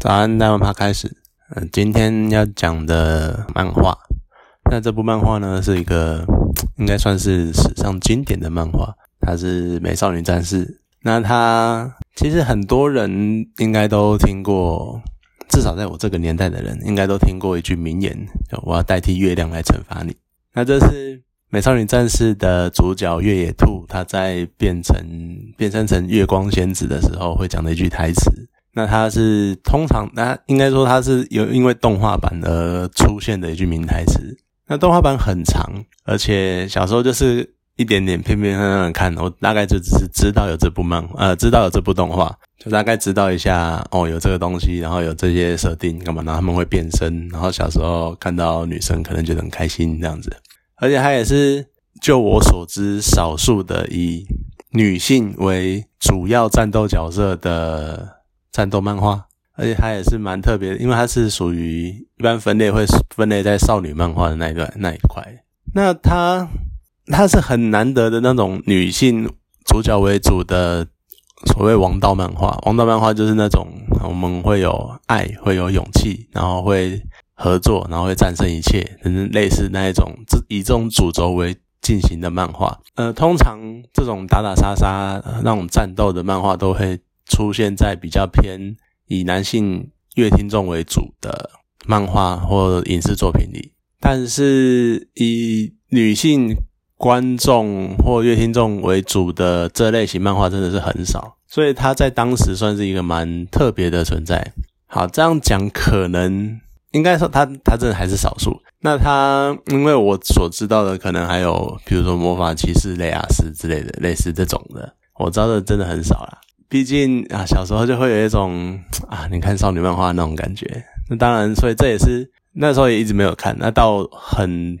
早安，大文趴开始。嗯，今天要讲的漫画，那这部漫画呢是一个应该算是史上经典的漫画，它是《美少女战士》。那它其实很多人应该都听过，至少在我这个年代的人应该都听过一句名言：“我要代替月亮来惩罚你。”那这是《美少女战士》的主角月野兔，她在变成变身成月光仙子的时候会讲的一句台词。那它是通常，那应该说它是有因为动画版而出现的一句名台词。那动画版很长，而且小时候就是一点点片片段段看，我大概就只是知道有这部漫，呃，知道有这部动画，就大概知道一下哦，有这个东西，然后有这些设定干嘛？然后他们会变身，然后小时候看到女生可能觉得很开心这样子。而且它也是就我所知少数的以女性为主要战斗角色的。战斗漫画，而且它也是蛮特别的，因为它是属于一般分类会分类在少女漫画的那一段那一块。那它它是很难得的那种女性主角为主的所谓王道漫画。王道漫画就是那种我们会有爱，会有勇气，然后会合作，然后会战胜一切，等类似那一种以这种主轴为进行的漫画。呃，通常这种打打杀杀那种战斗的漫画都会。出现在比较偏以男性乐听众为主的漫画或影视作品里，但是以女性观众或乐听众为主的这类型漫画真的是很少，所以它在当时算是一个蛮特别的存在。好，这样讲可能应该说它它真的还是少数。那它因为我所知道的可能还有比如说魔法骑士雷亚斯之类的类似这种的，我知道的真的很少啦。毕竟啊，小时候就会有一种 啊，你看少女漫画那种感觉。那当然，所以这也是那时候也一直没有看。那到很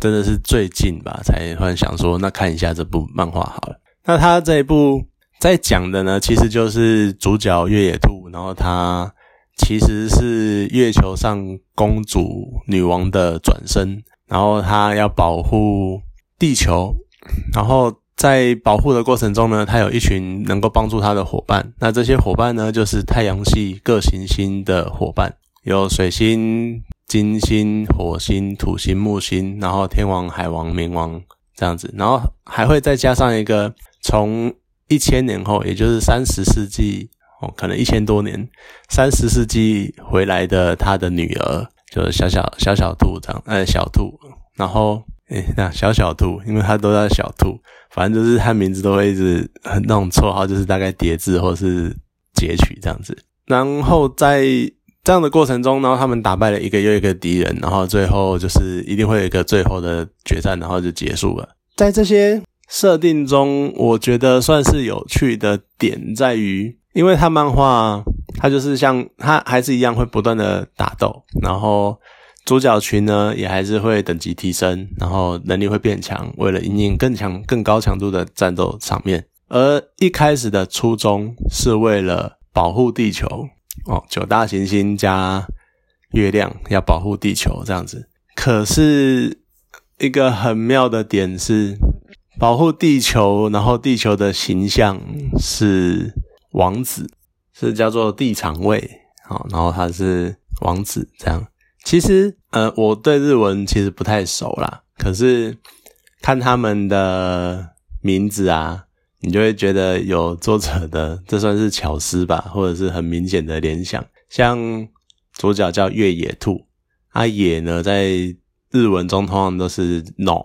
真的是最近吧，才突然想说，那看一下这部漫画好了。那他这一部在讲的呢，其实就是主角月野兔，然后他其实是月球上公主女王的转身，然后他要保护地球，然后。在保护的过程中呢，他有一群能够帮助他的伙伴。那这些伙伴呢，就是太阳系各行星的伙伴，有水星、金星、火星、土星、木星，然后天王、海王、冥王这样子。然后还会再加上一个从一千年后，也就是三十世纪哦，可能一千多年，三十世纪回来的他的女儿，就是小小小小兔这样，呃，小兔。然后诶，那小小兔，因为他都叫小兔。反正就是他名字都会一直很那种绰号，就是大概叠字或是截取这样子。然后在这样的过程中，然后他们打败了一个又一个敌人，然后最后就是一定会有一个最后的决战，然后就结束了。在这些设定中，我觉得算是有趣的点在于，因为他漫画，他就是像他还是一样会不断的打斗，然后。主角群呢，也还是会等级提升，然后能力会变强，为了引领更强、更高强度的战斗场面。而一开始的初衷是为了保护地球哦，九大行星加月亮要保护地球这样子。可是一个很妙的点是，保护地球，然后地球的形象是王子，是叫做地场卫好，然后他是王子这样。其实，呃，我对日文其实不太熟啦。可是看他们的名字啊，你就会觉得有作者的，这算是巧思吧，或者是很明显的联想。像主角叫月野兔，啊野呢，在日文中通常都是 no，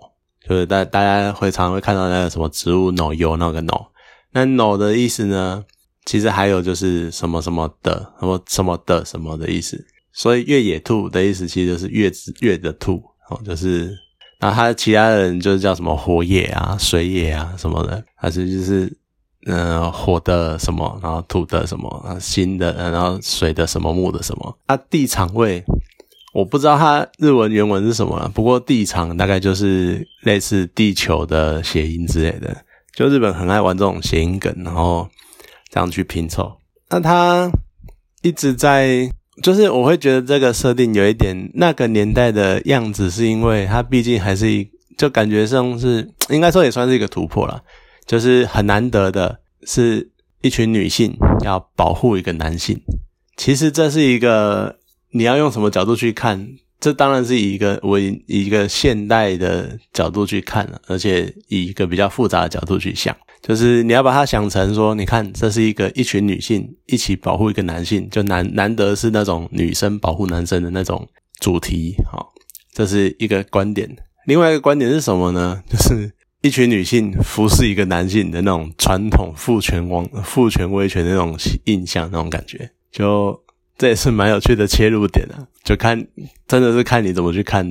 就是大大家会常会看到那个什么植物 no 有那个 no，那 no 的意思呢，其实还有就是什么什么的，什么什么的什么的意思。所以越野兔的意思其实就是越越的兔哦，就是那他其他人就是叫什么火野啊、水野啊什么的，还是就是嗯火的什么，然后土的什么然后、新的，然后水的什么、木的什么。啊地场位我不知道它日文原文是什么了，不过地场大概就是类似地球的谐音之类的，就日本很爱玩这种谐音梗，然后这样去拼凑。那他一直在。就是我会觉得这个设定有一点那个年代的样子，是因为它毕竟还是一，就感觉上是应该说也算是一个突破了。就是很难得的是一群女性要保护一个男性，其实这是一个你要用什么角度去看，这当然是以一个我以一个现代的角度去看了，而且以一个比较复杂的角度去想，就是你要把它想成说，你看这是一个一群女性一起保护一个男性，就难难得是那种女生保护男生的那种主题，好，这是一个观点。另外一个观点是什么呢？就是一群女性服侍一个男性的那种传统父权王父权威权的那种印象，那种感觉，就这也是蛮有趣的切入点啊。就看真的是看你怎么去看，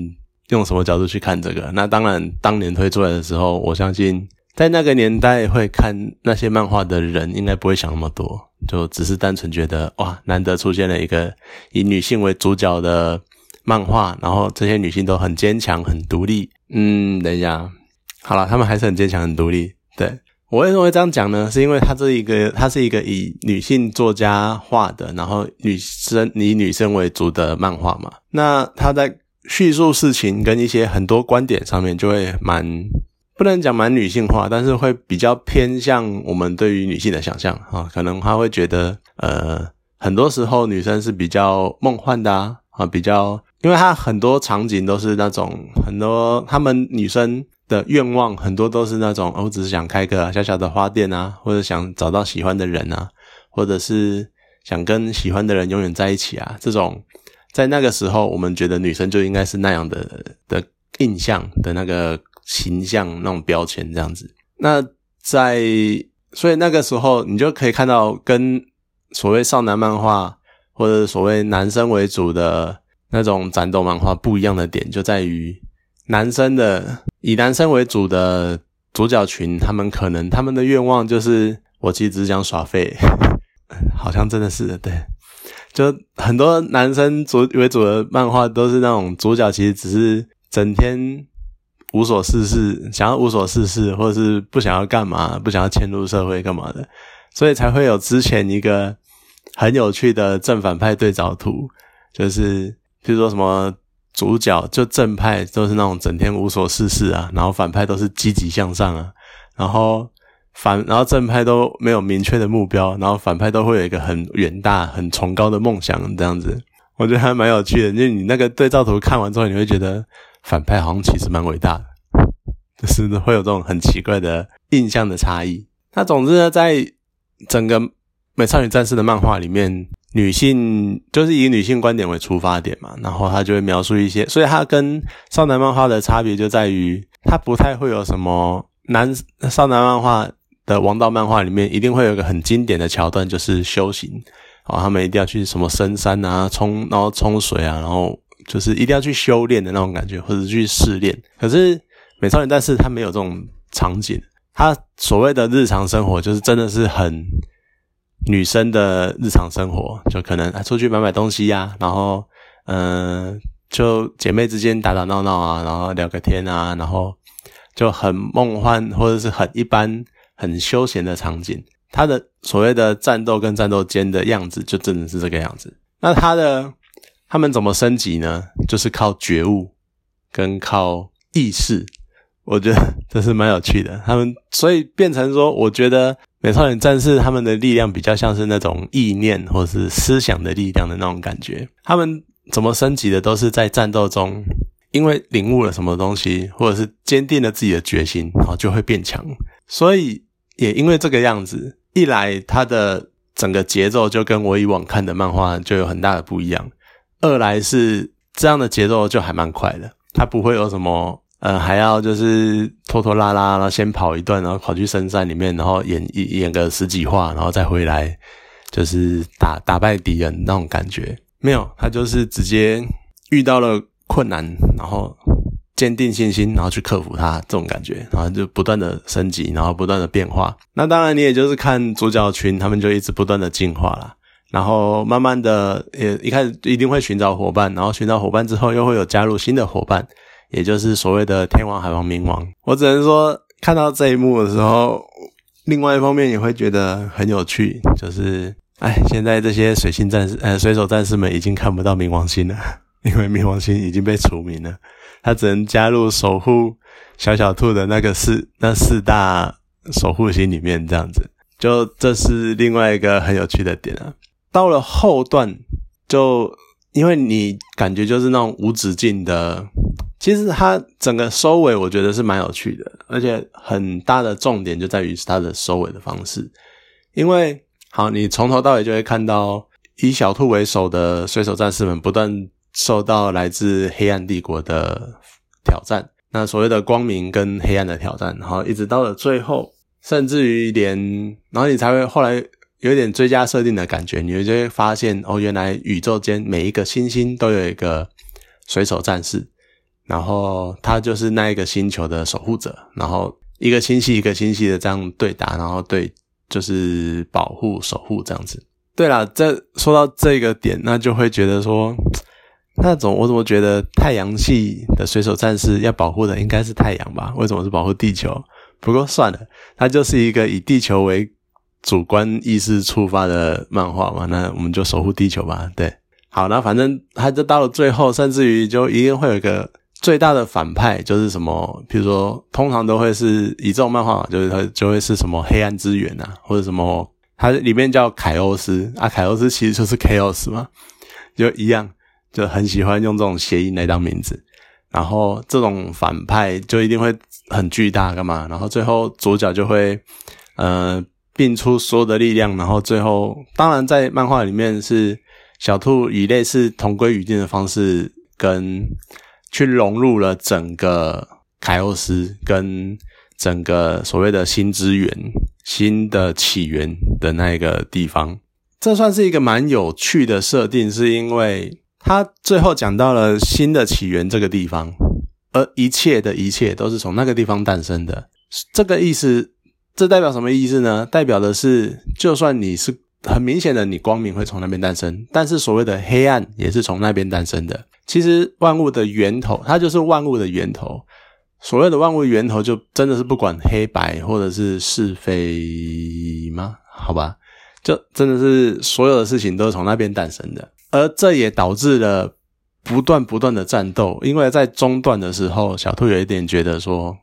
用什么角度去看这个。那当然，当年推出来的时候，我相信在那个年代会看那些漫画的人，应该不会想那么多，就只是单纯觉得哇，难得出现了一个以女性为主角的。漫画，然后这些女性都很坚强、很独立。嗯，等一下，好了，她们还是很坚强、很独立。对我为什么会这样讲呢？是因为它这一个，它是一个以女性作家画的，然后女生以女生为主的漫画嘛。那它在叙述事情跟一些很多观点上面，就会蛮不能讲蛮女性化，但是会比较偏向我们对于女性的想象啊。可能他会觉得，呃，很多时候女生是比较梦幻的啊，啊，比较。因为它很多场景都是那种很多他们女生的愿望，很多都是那种，我只是想开个小小的花店啊，或者想找到喜欢的人啊，或者是想跟喜欢的人永远在一起啊。这种在那个时候，我们觉得女生就应该是那样的的印象的那个形象那种标签这样子。那在所以那个时候，你就可以看到跟所谓少男漫画或者所谓男生为主的。那种战斗漫画不一样的点就在于，男生的以男生为主的主角群，他们可能他们的愿望就是，我其实只想耍废，好像真的是的，对，就很多男生主为主的漫画都是那种主角其实只是整天无所事事，想要无所事事，或者是不想要干嘛，不想要迁入社会干嘛的，所以才会有之前一个很有趣的正反派对照图，就是。比如说什么主角就正派都是那种整天无所事事啊，然后反派都是积极向上啊，然后反然后正派都没有明确的目标，然后反派都会有一个很远大、很崇高的梦想这样子，我觉得还蛮有趣的。因为你那个对照图看完之后，你会觉得反派好像其实蛮伟大的，就是会有这种很奇怪的印象的差异。那总之呢，在整个美少女战士的漫画里面。女性就是以女性观点为出发点嘛，然后他就会描述一些，所以他跟少男漫画的差别就在于，他不太会有什么男少男漫画的王道漫画里面一定会有一个很经典的桥段，就是修行，哦，他们一定要去什么深山啊，冲然后冲水啊，然后就是一定要去修炼的那种感觉，或者去试炼。可是美少女战士他没有这种场景，他所谓的日常生活就是真的是很。女生的日常生活，就可能出去买买东西呀，然后，嗯，就姐妹之间打打闹闹啊，然后聊个天啊，然后就很梦幻或者是很一般、很休闲的场景。他的所谓的战斗跟战斗间的样子，就真的是这个样子。那他的他们怎么升级呢？就是靠觉悟跟靠意识。我觉得这是蛮有趣的。他们所以变成说，我觉得。美少女战士他们的力量比较像是那种意念或是思想的力量的那种感觉。他们怎么升级的，都是在战斗中，因为领悟了什么东西，或者是坚定了自己的决心，然后就会变强。所以也因为这个样子，一来它的整个节奏就跟我以往看的漫画就有很大的不一样；二来是这样的节奏就还蛮快的，它不会有什么。呃，还要就是拖拖拉拉，然后先跑一段，然后跑去深山里面，然后演演个十几话，然后再回来，就是打打败敌人那种感觉。没有，他就是直接遇到了困难，然后坚定信心，然后去克服它这种感觉，然后就不断的升级，然后不断的变化。那当然，你也就是看主角群，他们就一直不断的进化了，然后慢慢的，也一开始一定会寻找伙伴，然后寻找伙伴之后，又会有加入新的伙伴。也就是所谓的天王、海王、冥王，我只能说看到这一幕的时候，另外一方面也会觉得很有趣，就是，哎，现在这些水星战士、呃水手战士们已经看不到冥王星了，因为冥王星已经被除名了，他只能加入守护小小兔的那个四那四大守护星里面，这样子，就这是另外一个很有趣的点啊。到了后段，就因为你感觉就是那种无止境的，其实它整个收尾我觉得是蛮有趣的，而且很大的重点就在于是它的收尾的方式。因为好，你从头到尾就会看到以小兔为首的水手战士们不断受到来自黑暗帝国的挑战，那所谓的光明跟黑暗的挑战，然后一直到了最后，甚至于连，然后你才会后来。有点追加设定的感觉，你就会发现哦，原来宇宙间每一个星星都有一个水手战士，然后他就是那一个星球的守护者，然后一个星系一个星系的这样对打，然后对就是保护守护这样子。对了，这说到这个点，那就会觉得说，那种我怎么觉得太阳系的水手战士要保护的应该是太阳吧？为什么是保护地球？不过算了，它就是一个以地球为。主观意识出发的漫画嘛，那我们就守护地球吧。对，好，那反正他就到了最后，甚至于就一定会有一个最大的反派，就是什么，比如说通常都会是以这种漫画，就是它就会是什么黑暗之源啊，或者什么，它里面叫凯欧斯啊，凯欧斯其实就是 chaos 嘛，就一样，就很喜欢用这种谐音来当名字。然后这种反派就一定会很巨大，干嘛？然后最后主角就会，呃。并出所有的力量，然后最后，当然在漫画里面是小兔以类似同归于尽的方式，跟去融入了整个凯欧斯跟整个所谓的新之源、新的起源的那一个地方。这算是一个蛮有趣的设定，是因为他最后讲到了新的起源这个地方，而一切的一切都是从那个地方诞生的。这个意思。这代表什么意思呢？代表的是，就算你是很明显的，你光明会从那边诞生，但是所谓的黑暗也是从那边诞生的。其实万物的源头，它就是万物的源头。所谓的万物源头，就真的是不管黑白或者是是非吗？好吧，就真的是所有的事情都是从那边诞生的。而这也导致了不断不断的战斗，因为在中段的时候，小兔有一点觉得说，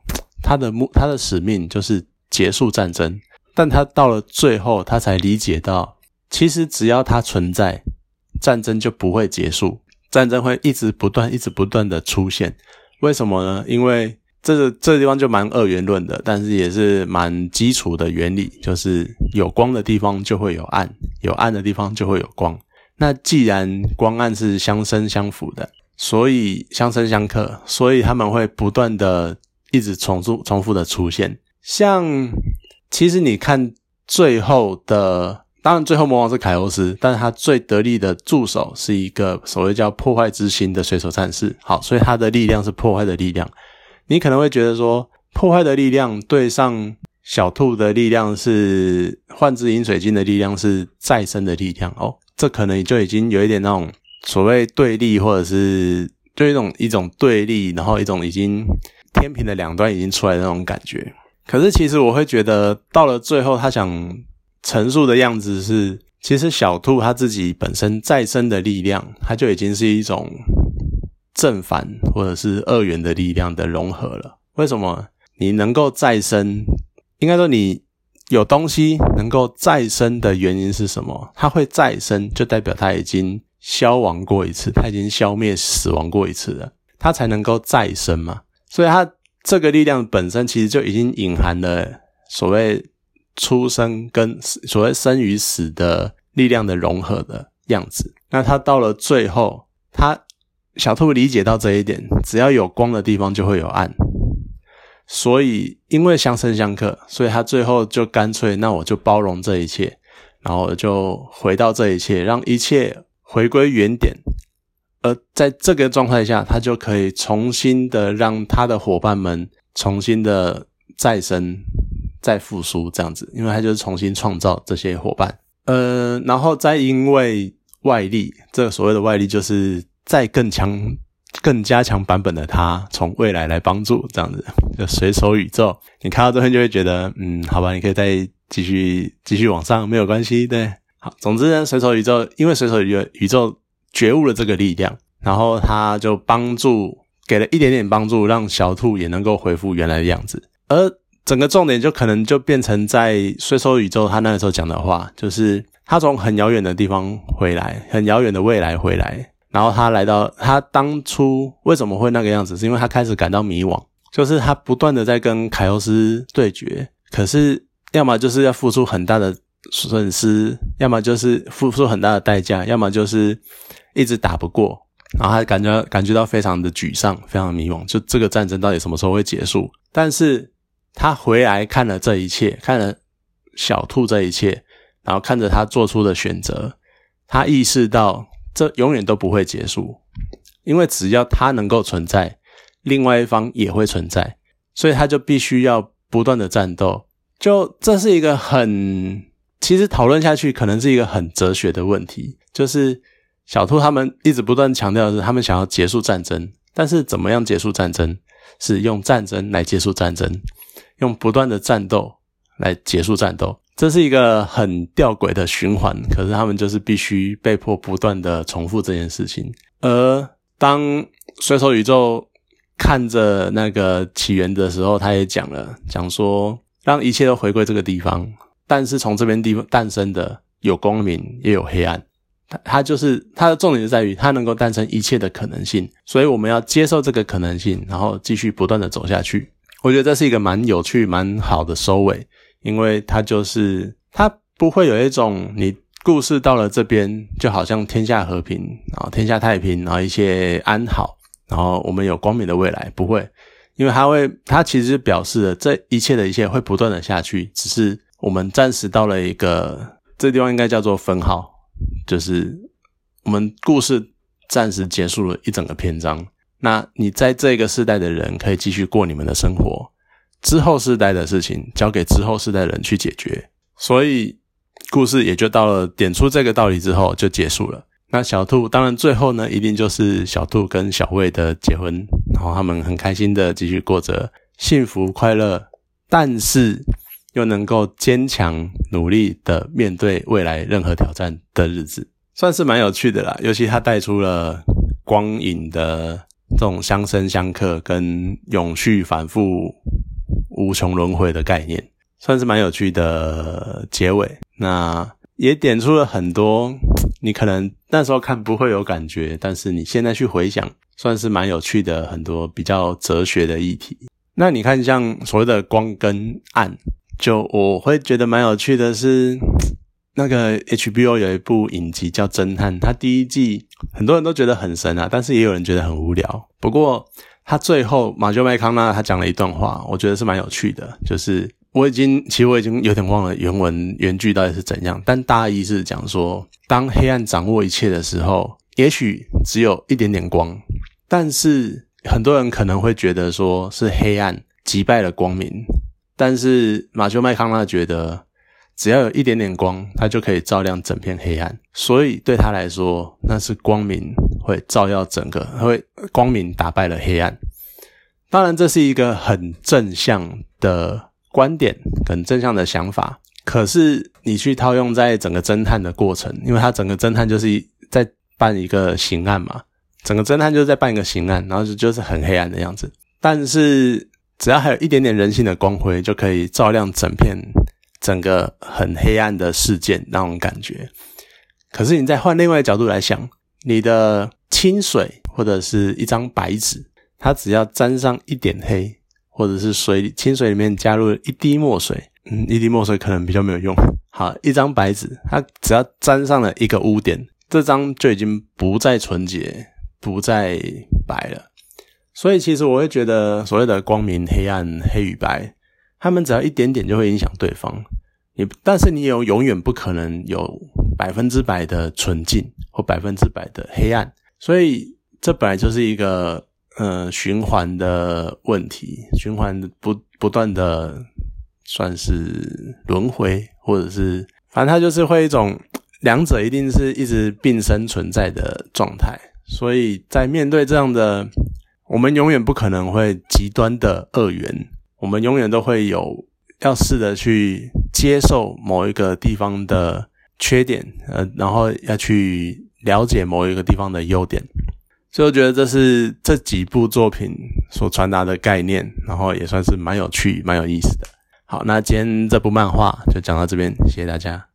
他的目他的使命就是。结束战争，但他到了最后，他才理解到，其实只要他存在，战争就不会结束，战争会一直不断、一直不断的出现。为什么呢？因为这个这个地方就蛮二元论的，但是也是蛮基础的原理，就是有光的地方就会有暗，有暗的地方就会有光。那既然光暗是相生相辅的，所以相生相克，所以他们会不断的一直重复、重复的出现。像，其实你看最后的，当然最后魔王是凯欧斯，但是他最得力的助手是一个所谓叫破坏之心的水手战士。好，所以他的力量是破坏的力量。你可能会觉得说，破坏的力量对上小兔的力量是幻之饮水晶的力量是再生的力量哦，这可能就已经有一点那种所谓对立，或者是就一种一种对立，然后一种已经天平的两端已经出来的那种感觉。可是，其实我会觉得，到了最后，他想陈述的样子是，其实小兔他自己本身再生的力量，它就已经是一种正反或者是二元的力量的融合了。为什么你能够再生？应该说，你有东西能够再生的原因是什么？它会再生，就代表它已经消亡过一次，它已经消灭死亡过一次了，它才能够再生嘛。所以它。这个力量本身其实就已经隐含了所谓出生跟所谓生与死的力量的融合的样子。那他到了最后，他小兔理解到这一点，只要有光的地方就会有暗。所以因为相生相克，所以他最后就干脆，那我就包容这一切，然后就回到这一切，让一切回归原点。而在这个状态下，他就可以重新的让他的伙伴们重新的再生、再复苏这样子，因为他就是重新创造这些伙伴。呃，然后再因为外力，这个所谓的外力就是再更强、更加强版本的他从未来来帮助这样子，就水手宇宙。你看到这边就会觉得，嗯，好吧，你可以再继续继续往上，没有关系。对，好，总之呢，水手宇宙因为水手宇宇宙。觉悟了这个力量，然后他就帮助，给了一点点帮助，让小兔也能够恢复原来的样子。而整个重点就可能就变成在税收宇宙他那个时候讲的话，就是他从很遥远的地方回来，很遥远的未来回来，然后他来到他当初为什么会那个样子，是因为他开始感到迷惘，就是他不断的在跟凯欧斯对决，可是要么就是要付出很大的损失，要么就是付出很大的代价，要么就是一直打不过，然后他感觉感觉到非常的沮丧，非常迷惘，就这个战争到底什么时候会结束？但是他回来看了这一切，看了小兔这一切。然后看着他做出的选择，他意识到这永远都不会结束，因为只要他能够存在，另外一方也会存在，所以他就必须要不断的战斗。就这是一个很，其实讨论下去可能是一个很哲学的问题。就是小兔他们一直不断强调的是，他们想要结束战争，但是怎么样结束战争？是用战争来结束战争，用不断的战斗来结束战斗。这是一个很吊诡的循环，可是他们就是必须被迫不断的重复这件事情。而当水手宇宙看着那个起源的时候，他也讲了，讲说让一切都回归这个地方，但是从这边地方诞生的有光明也有黑暗，它它就是它的重点就在于它能够诞生一切的可能性，所以我们要接受这个可能性，然后继续不断的走下去。我觉得这是一个蛮有趣、蛮好的收尾。因为它就是它不会有一种你故事到了这边就好像天下和平，然后天下太平，然后一切安好，然后我们有光明的未来，不会，因为它会，它其实表示了这一切的一切会不断的下去，只是我们暂时到了一个这地方应该叫做分号，就是我们故事暂时结束了一整个篇章，那你在这个世代的人可以继续过你们的生活。之后世代的事情交给之后世代人去解决，所以故事也就到了点出这个道理之后就结束了。那小兔当然最后呢，一定就是小兔跟小魏的结婚，然后他们很开心的继续过着幸福快乐，但是又能够坚强努力的面对未来任何挑战的日子，算是蛮有趣的啦。尤其他带出了光影的这种相生相克跟永续反复。无穷轮回的概念，算是蛮有趣的结尾。那也点出了很多你可能那时候看不会有感觉，但是你现在去回想，算是蛮有趣的很多比较哲学的议题。那你看，像所谓的光跟暗，就我会觉得蛮有趣的是，那个 HBO 有一部影集叫《侦探》，它第一季很多人都觉得很神啊，但是也有人觉得很无聊。不过，他最后马修麦康纳他讲了一段话，我觉得是蛮有趣的。就是我已经其实我已经有点忘了原文原句到底是怎样，但大意是讲说，当黑暗掌握一切的时候，也许只有一点点光，但是很多人可能会觉得说是黑暗击败了光明，但是马修麦康纳觉得只要有一点点光，他就可以照亮整片黑暗，所以对他来说那是光明。会照耀整个，会光明打败了黑暗。当然，这是一个很正向的观点，很正向的想法。可是，你去套用在整个侦探的过程，因为他整个侦探就是在办一个刑案嘛，整个侦探就是在办一个刑案，然后就就是很黑暗的样子。但是，只要还有一点点人性的光辉，就可以照亮整片整个很黑暗的世界那种感觉。可是，你再换另外一个角度来想，你的。清水或者是一张白纸，它只要沾上一点黑，或者是水清水里面加入一滴墨水，嗯，一滴墨水可能比较没有用。好，一张白纸，它只要沾上了一个污点，这张就已经不再纯洁，不再白了。所以，其实我会觉得，所谓的光明、黑暗、黑与白，他们只要一点点就会影响对方。你，但是你有永远不可能有百分之百的纯净或百分之百的黑暗。所以，这本来就是一个呃循环的问题，循环不不断的算是轮回，或者是反正它就是会一种两者一定是一直并生存在的状态。所以在面对这样的，我们永远不可能会极端的二元，我们永远都会有要试着去接受某一个地方的缺点，呃，然后要去。了解某一个地方的优点，所以我觉得这是这几部作品所传达的概念，然后也算是蛮有趣、蛮有意思的。好，那今天这部漫画就讲到这边，谢谢大家。